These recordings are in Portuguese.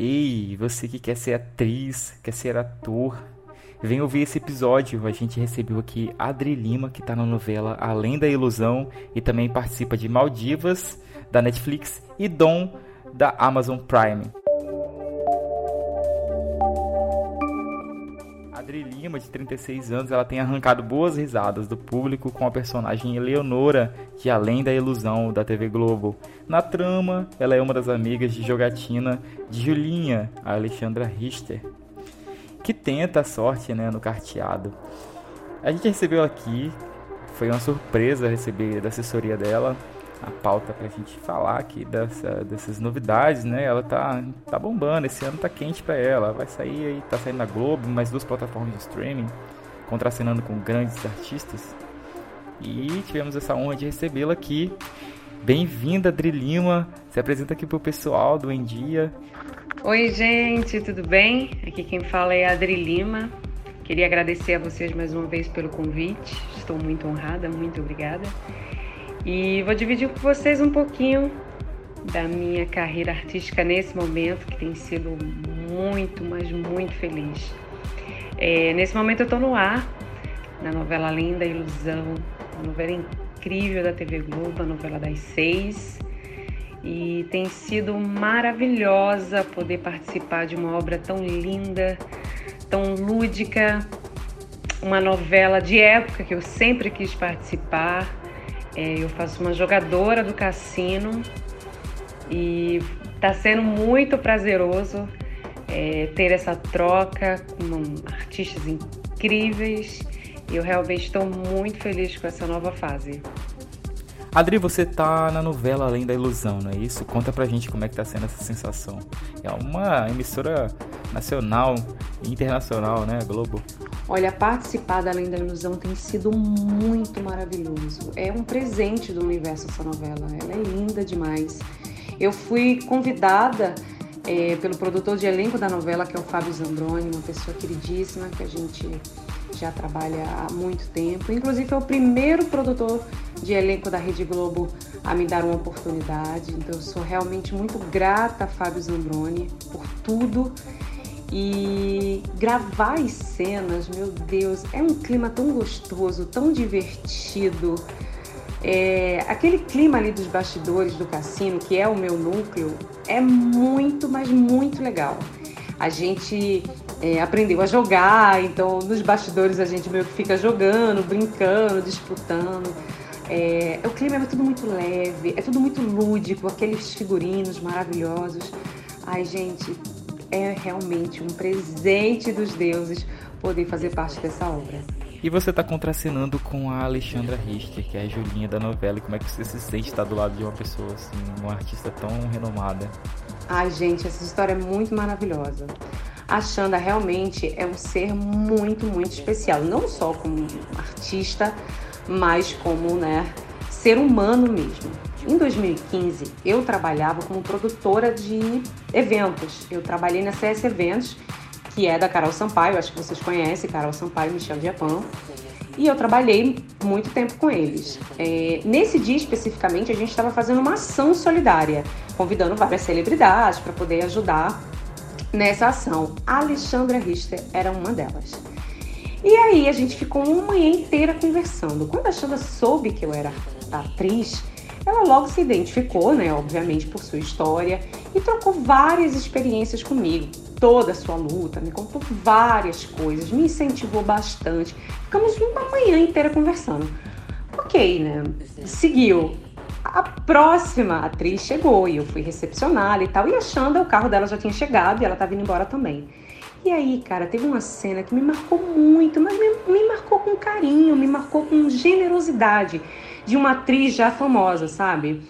Ei, você que quer ser atriz, quer ser ator, vem ouvir esse episódio. A gente recebeu aqui Adri Lima, que está na novela Além da Ilusão e também participa de Maldivas, da Netflix, e Dom, da Amazon Prime. Adri Lima, de 36 anos, ela tem arrancado boas risadas do público com a personagem Eleonora, de Além da Ilusão, da TV Globo. Na trama, ela é uma das amigas de jogatina de Julinha, a Alexandra Richter, que tenta a sorte né, no carteado. A gente recebeu aqui, foi uma surpresa receber da assessoria dela a pauta pra gente falar aqui dessa, dessas novidades, né? Ela tá, tá bombando, esse ano tá quente pra ela. Vai sair aí, tá saindo na Globo, mais duas plataformas de streaming, contracenando com grandes artistas. E tivemos essa honra de recebê-la aqui. Bem-vinda, Adri Lima. Se apresenta aqui pro pessoal do Em Dia. Oi, gente, tudo bem? Aqui quem fala é a Adri Lima. Queria agradecer a vocês mais uma vez pelo convite. Estou muito honrada, muito obrigada. E vou dividir com vocês um pouquinho da minha carreira artística nesse momento, que tem sido muito, mas muito feliz. É, nesse momento eu estou no ar, na novela Linda Ilusão, uma novela incrível da TV Globo, a novela das seis. E tem sido maravilhosa poder participar de uma obra tão linda, tão lúdica, uma novela de época que eu sempre quis participar é, eu faço uma jogadora do cassino e está sendo muito prazeroso é, ter essa troca com artistas incríveis. Eu realmente estou muito feliz com essa nova fase. Adri, você tá na novela Além da Ilusão, não é isso? Conta pra gente como é que tá sendo essa sensação. É uma emissora nacional internacional, né, Globo? Olha, participar da Além da Ilusão tem sido muito maravilhoso. É um presente do universo essa novela. Ela é linda demais. Eu fui convidada é, pelo produtor de elenco da novela, que é o Fábio Zambroni, uma pessoa queridíssima que a gente já trabalha há muito tempo. Inclusive, foi o primeiro produtor de elenco da Rede Globo a me dar uma oportunidade. Então, eu sou realmente muito grata a Fábio Zambroni por tudo. E gravar as cenas, meu Deus, é um clima tão gostoso, tão divertido. É, aquele clima ali dos bastidores do cassino, que é o meu núcleo, é muito, mas muito legal. A gente é, aprendeu a jogar, então nos bastidores a gente meio que fica jogando, brincando, disputando. É, o clima é tudo muito leve, é tudo muito lúdico, aqueles figurinos maravilhosos. Ai, gente, é realmente um presente dos deuses poder fazer parte dessa obra. E você está contracenando com a Alexandra Richter, que é a Julinha da novela. E como é que você se sente estar do lado de uma pessoa assim, uma artista tão renomada? Ai, gente, essa história é muito maravilhosa. A Xanda realmente é um ser muito, muito especial. Não só como artista, mas como, né, ser humano mesmo. Em 2015, eu trabalhava como produtora de eventos. Eu trabalhei na CS Eventos, que é da Carol Sampaio, acho que vocês conhecem, Carol Sampaio e Michel Diapan. E eu trabalhei muito tempo com eles. É, nesse dia especificamente, a gente estava fazendo uma ação solidária, convidando várias celebridades para poder ajudar nessa ação. A Alexandra Richter era uma delas. E aí a gente ficou uma manhã inteira conversando. Quando a Alexandra soube que eu era atriz, ela logo se identificou, né, obviamente por sua história, e trocou várias experiências comigo. Toda a sua luta, me contou várias coisas, me incentivou bastante. Ficamos uma manhã inteira conversando. Ok, né? Seguiu. A próxima atriz chegou e eu fui recepcioná-la e tal. E a Xanda, o carro dela já tinha chegado e ela estava indo embora também. E aí, cara, teve uma cena que me marcou muito, mas me, me marcou com carinho, me marcou com generosidade de uma atriz já famosa, sabe?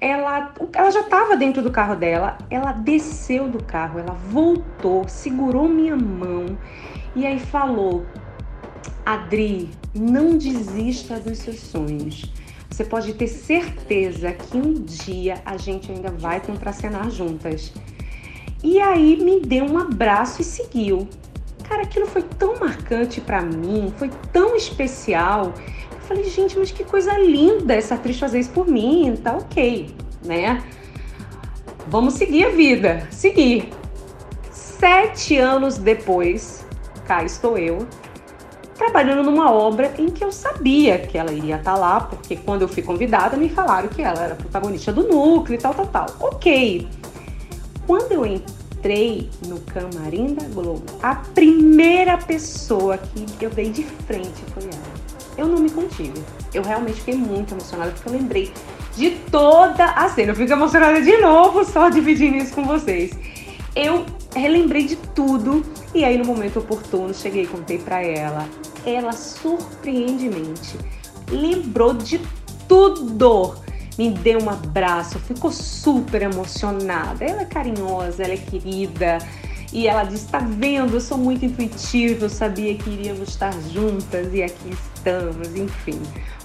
Ela, ela já estava dentro do carro dela, ela desceu do carro, ela voltou, segurou minha mão e aí falou: Adri, não desista dos seus sonhos. Você pode ter certeza que um dia a gente ainda vai contracenar juntas. E aí me deu um abraço e seguiu. Cara, aquilo foi tão marcante para mim, foi tão especial falei, gente, mas que coisa linda essa atriz fazer isso por mim, tá ok, né? Vamos seguir a vida, seguir. sete anos depois, cá estou eu, trabalhando numa obra em que eu sabia que ela iria estar lá, porque quando eu fui convidada me falaram que ela era protagonista do núcleo e tal, tal, tal. Ok. Quando eu entrei no camarim da Globo, a primeira pessoa que eu dei de frente foi ela. Eu não me contive. Eu realmente fiquei muito emocionada porque eu lembrei de toda a cena. Eu fico emocionada de novo só dividindo isso com vocês. Eu relembrei de tudo e aí no momento oportuno cheguei e contei para ela ela surpreendentemente lembrou de tudo. Me deu um abraço, ficou super emocionada. Ela é carinhosa, ela é querida. E ela disse: Tá vendo, eu sou muito intuitiva, eu sabia que iríamos estar juntas e aqui estamos. Enfim,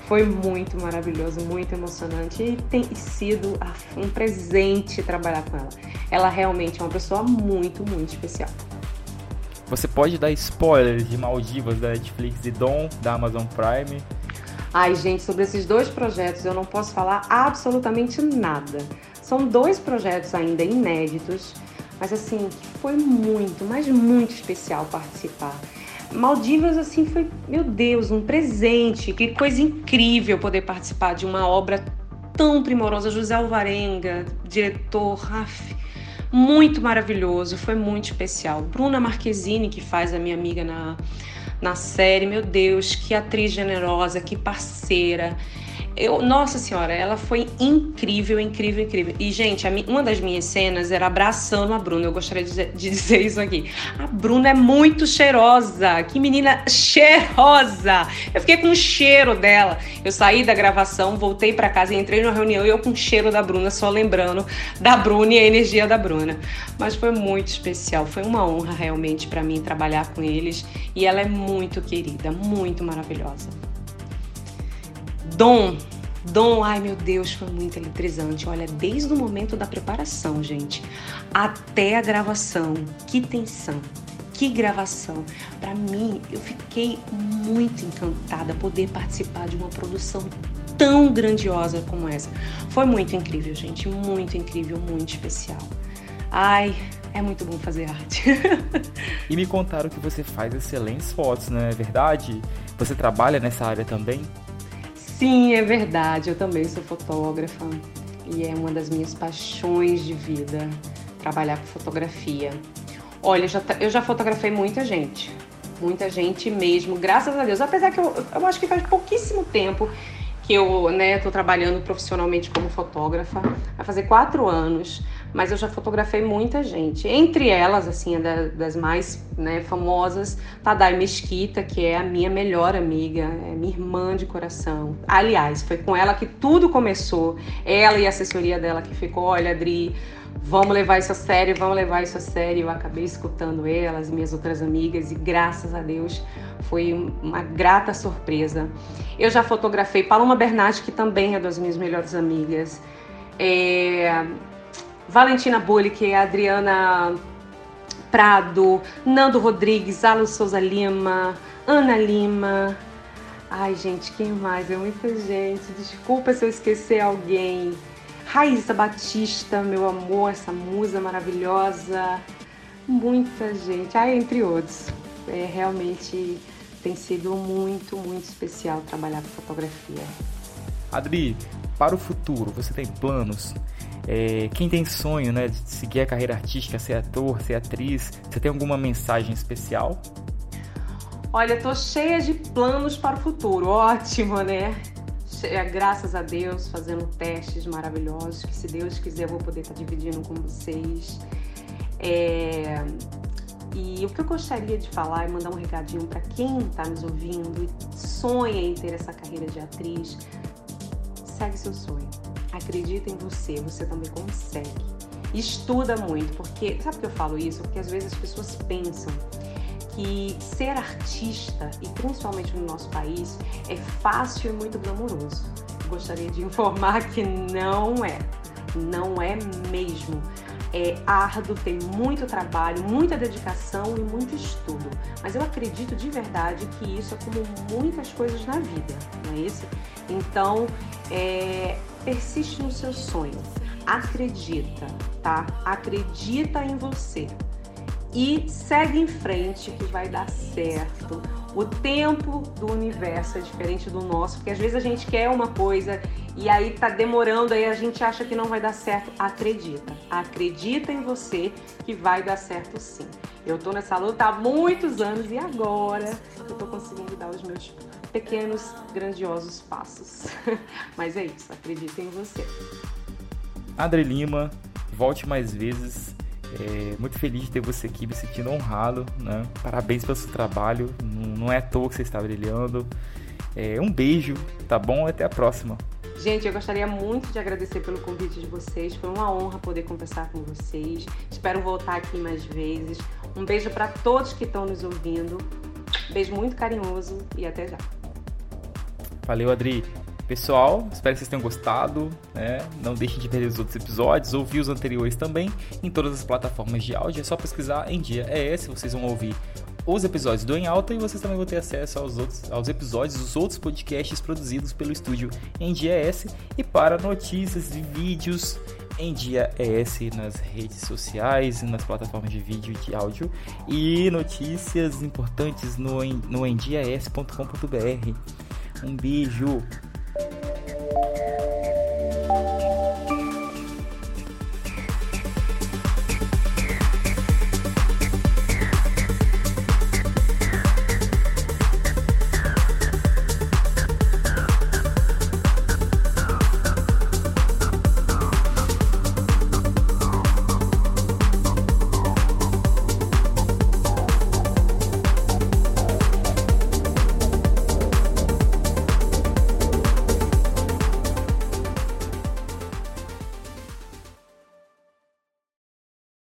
foi muito maravilhoso, muito emocionante e tem sido um presente trabalhar com ela. Ela realmente é uma pessoa muito, muito especial. Você pode dar spoilers de Maldivas da Netflix e Dom da Amazon Prime? Ai, gente, sobre esses dois projetos eu não posso falar absolutamente nada. São dois projetos ainda inéditos, mas assim, foi muito, mas muito especial participar. Maldivas, assim, foi, meu Deus, um presente. Que coisa incrível poder participar de uma obra tão primorosa. José Alvarenga, diretor, af, muito maravilhoso, foi muito especial. Bruna Marquezine, que faz a minha amiga na, na série, meu Deus, que atriz generosa, que parceira. Eu, nossa senhora, ela foi incrível, incrível, incrível. E, gente, uma das minhas cenas era abraçando a Bruna. Eu gostaria de de dizer, isso aqui. A Bruna é muito cheirosa. Que menina cheirosa! Eu fiquei com o cheiro dela. Eu saí da gravação, voltei para casa e entrei na reunião e eu com o cheiro da Bruna, só lembrando da Bruna e a energia da Bruna. Mas foi muito especial. Foi uma honra realmente para mim trabalhar com eles. E ela é muito querida, muito maravilhosa. Dom. Dom, ai meu Deus, foi muito eletrizante. Olha, desde o momento da preparação, gente, até a gravação. Que tensão, que gravação. Para mim, eu fiquei muito encantada poder participar de uma produção tão grandiosa como essa. Foi muito incrível, gente, muito incrível, muito especial. Ai, é muito bom fazer arte. e me contaram que você faz excelentes fotos, não é verdade? Você trabalha nessa área também? Sim, é verdade. Eu também sou fotógrafa e é uma das minhas paixões de vida trabalhar com fotografia. Olha, eu já, eu já fotografei muita gente, muita gente mesmo, graças a Deus. Apesar que eu, eu acho que faz pouquíssimo tempo que eu né, trabalhando profissionalmente como fotógrafa, vai fazer quatro anos mas eu já fotografei muita gente. Entre elas, assim, das mais né, famosas, Tadai Mesquita, que é a minha melhor amiga, é minha irmã de coração. Aliás, foi com ela que tudo começou. Ela e a assessoria dela que ficou, olha, Adri, vamos levar isso a sério, vamos levar isso a sério. Eu acabei escutando elas, minhas outras amigas, e graças a Deus foi uma grata surpresa. Eu já fotografei Paloma Bernardi, que também é das minhas melhores amigas. É, Valentina Bullick, Adriana Prado, Nando Rodrigues, Alan Souza Lima, Ana Lima. Ai, gente, quem mais? É muita gente. Desculpa se eu esquecer alguém. Raíssa Batista, meu amor, essa musa maravilhosa. Muita gente. Ai, entre outros. É, realmente tem sido muito, muito especial trabalhar com fotografia. Adri, para o futuro, você tem planos? É, quem tem sonho né, de seguir a carreira artística, ser ator, ser atriz, você tem alguma mensagem especial? Olha, tô cheia de planos para o futuro. Ótimo, né? Graças a Deus, fazendo testes maravilhosos, que se Deus quiser eu vou poder estar dividindo com vocês. É... E o que eu gostaria de falar e mandar um recadinho para quem está nos ouvindo e sonha em ter essa carreira de atriz, segue seu sonho Acredita em você, você também consegue. Estuda muito, porque sabe que eu falo isso? Porque às vezes as pessoas pensam que ser artista, e principalmente no nosso país, é fácil e muito glamouroso. Gostaria de informar que não é. Não é mesmo. É árduo, tem muito trabalho, muita dedicação e muito estudo. Mas eu acredito de verdade que isso é como muitas coisas na vida, não é isso? Então, é, persiste no seu sonho. Acredita, tá? Acredita em você. E segue em frente que vai dar certo. O tempo do universo é diferente do nosso, porque às vezes a gente quer uma coisa e aí tá demorando, aí a gente acha que não vai dar certo. Acredita, acredita em você que vai dar certo sim. Eu tô nessa luta há muitos anos e agora eu tô conseguindo dar os meus pequenos, grandiosos passos. Mas é isso, acredita em você. Adri Lima, volte mais vezes. É, muito feliz de ter você aqui, me sentindo honrado. Né? Parabéns pelo seu trabalho. Não, não é à toa que você está brilhando. É, um beijo, tá bom? Até a próxima. Gente, eu gostaria muito de agradecer pelo convite de vocês. Foi uma honra poder conversar com vocês. Espero voltar aqui mais vezes. Um beijo para todos que estão nos ouvindo. Beijo muito carinhoso e até já. Valeu, Adri. Pessoal, espero que vocês tenham gostado. Né? Não deixem de ver os outros episódios, ouvir os anteriores também em todas as plataformas de áudio. É só pesquisar em dia é esse, vocês vão ouvir os episódios do Em Alta e vocês também vão ter acesso aos, outros, aos episódios dos outros podcasts produzidos pelo estúdio em Dia S e para notícias e vídeos em Dia ES nas redes sociais nas plataformas de vídeo e de áudio e notícias importantes no, no endiaes.com.br. Um beijo! thank you